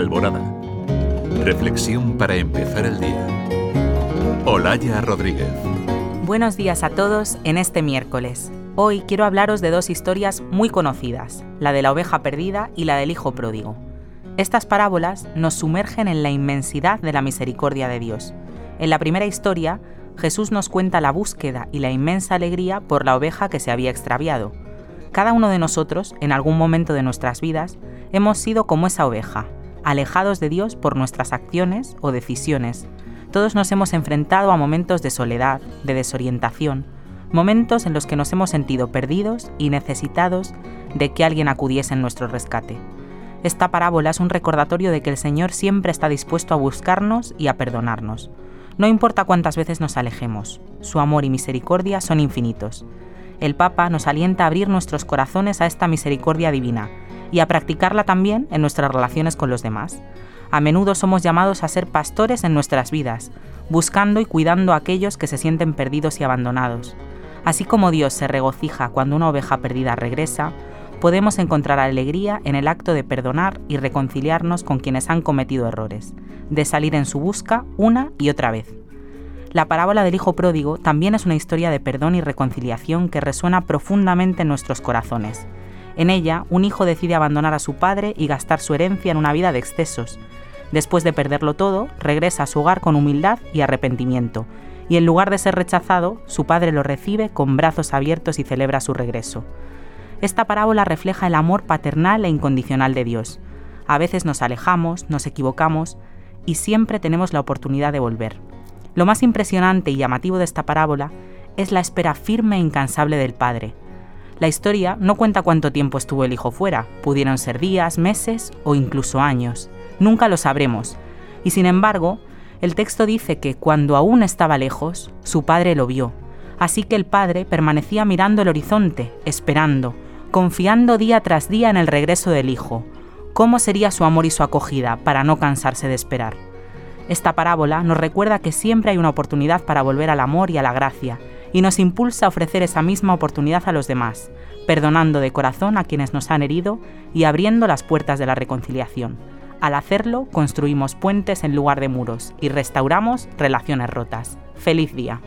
Alborada. Reflexión para empezar el día. Olaya Rodríguez. Buenos días a todos en este miércoles. Hoy quiero hablaros de dos historias muy conocidas, la de la oveja perdida y la del hijo pródigo. Estas parábolas nos sumergen en la inmensidad de la misericordia de Dios. En la primera historia, Jesús nos cuenta la búsqueda y la inmensa alegría por la oveja que se había extraviado. Cada uno de nosotros, en algún momento de nuestras vidas, hemos sido como esa oveja, alejados de Dios por nuestras acciones o decisiones. Todos nos hemos enfrentado a momentos de soledad, de desorientación, momentos en los que nos hemos sentido perdidos y necesitados de que alguien acudiese en nuestro rescate. Esta parábola es un recordatorio de que el Señor siempre está dispuesto a buscarnos y a perdonarnos. No importa cuántas veces nos alejemos, su amor y misericordia son infinitos. El Papa nos alienta a abrir nuestros corazones a esta misericordia divina y a practicarla también en nuestras relaciones con los demás. A menudo somos llamados a ser pastores en nuestras vidas, buscando y cuidando a aquellos que se sienten perdidos y abandonados. Así como Dios se regocija cuando una oveja perdida regresa, podemos encontrar alegría en el acto de perdonar y reconciliarnos con quienes han cometido errores, de salir en su busca una y otra vez. La parábola del Hijo Pródigo también es una historia de perdón y reconciliación que resuena profundamente en nuestros corazones. En ella, un hijo decide abandonar a su padre y gastar su herencia en una vida de excesos. Después de perderlo todo, regresa a su hogar con humildad y arrepentimiento, y en lugar de ser rechazado, su padre lo recibe con brazos abiertos y celebra su regreso. Esta parábola refleja el amor paternal e incondicional de Dios. A veces nos alejamos, nos equivocamos, y siempre tenemos la oportunidad de volver. Lo más impresionante y llamativo de esta parábola es la espera firme e incansable del Padre. La historia no cuenta cuánto tiempo estuvo el hijo fuera, pudieron ser días, meses o incluso años. Nunca lo sabremos. Y sin embargo, el texto dice que cuando aún estaba lejos, su padre lo vio. Así que el padre permanecía mirando el horizonte, esperando, confiando día tras día en el regreso del hijo. ¿Cómo sería su amor y su acogida para no cansarse de esperar? Esta parábola nos recuerda que siempre hay una oportunidad para volver al amor y a la gracia, y nos impulsa a ofrecer esa misma oportunidad a los demás, perdonando de corazón a quienes nos han herido y abriendo las puertas de la reconciliación. Al hacerlo, construimos puentes en lugar de muros y restauramos relaciones rotas. ¡Feliz día!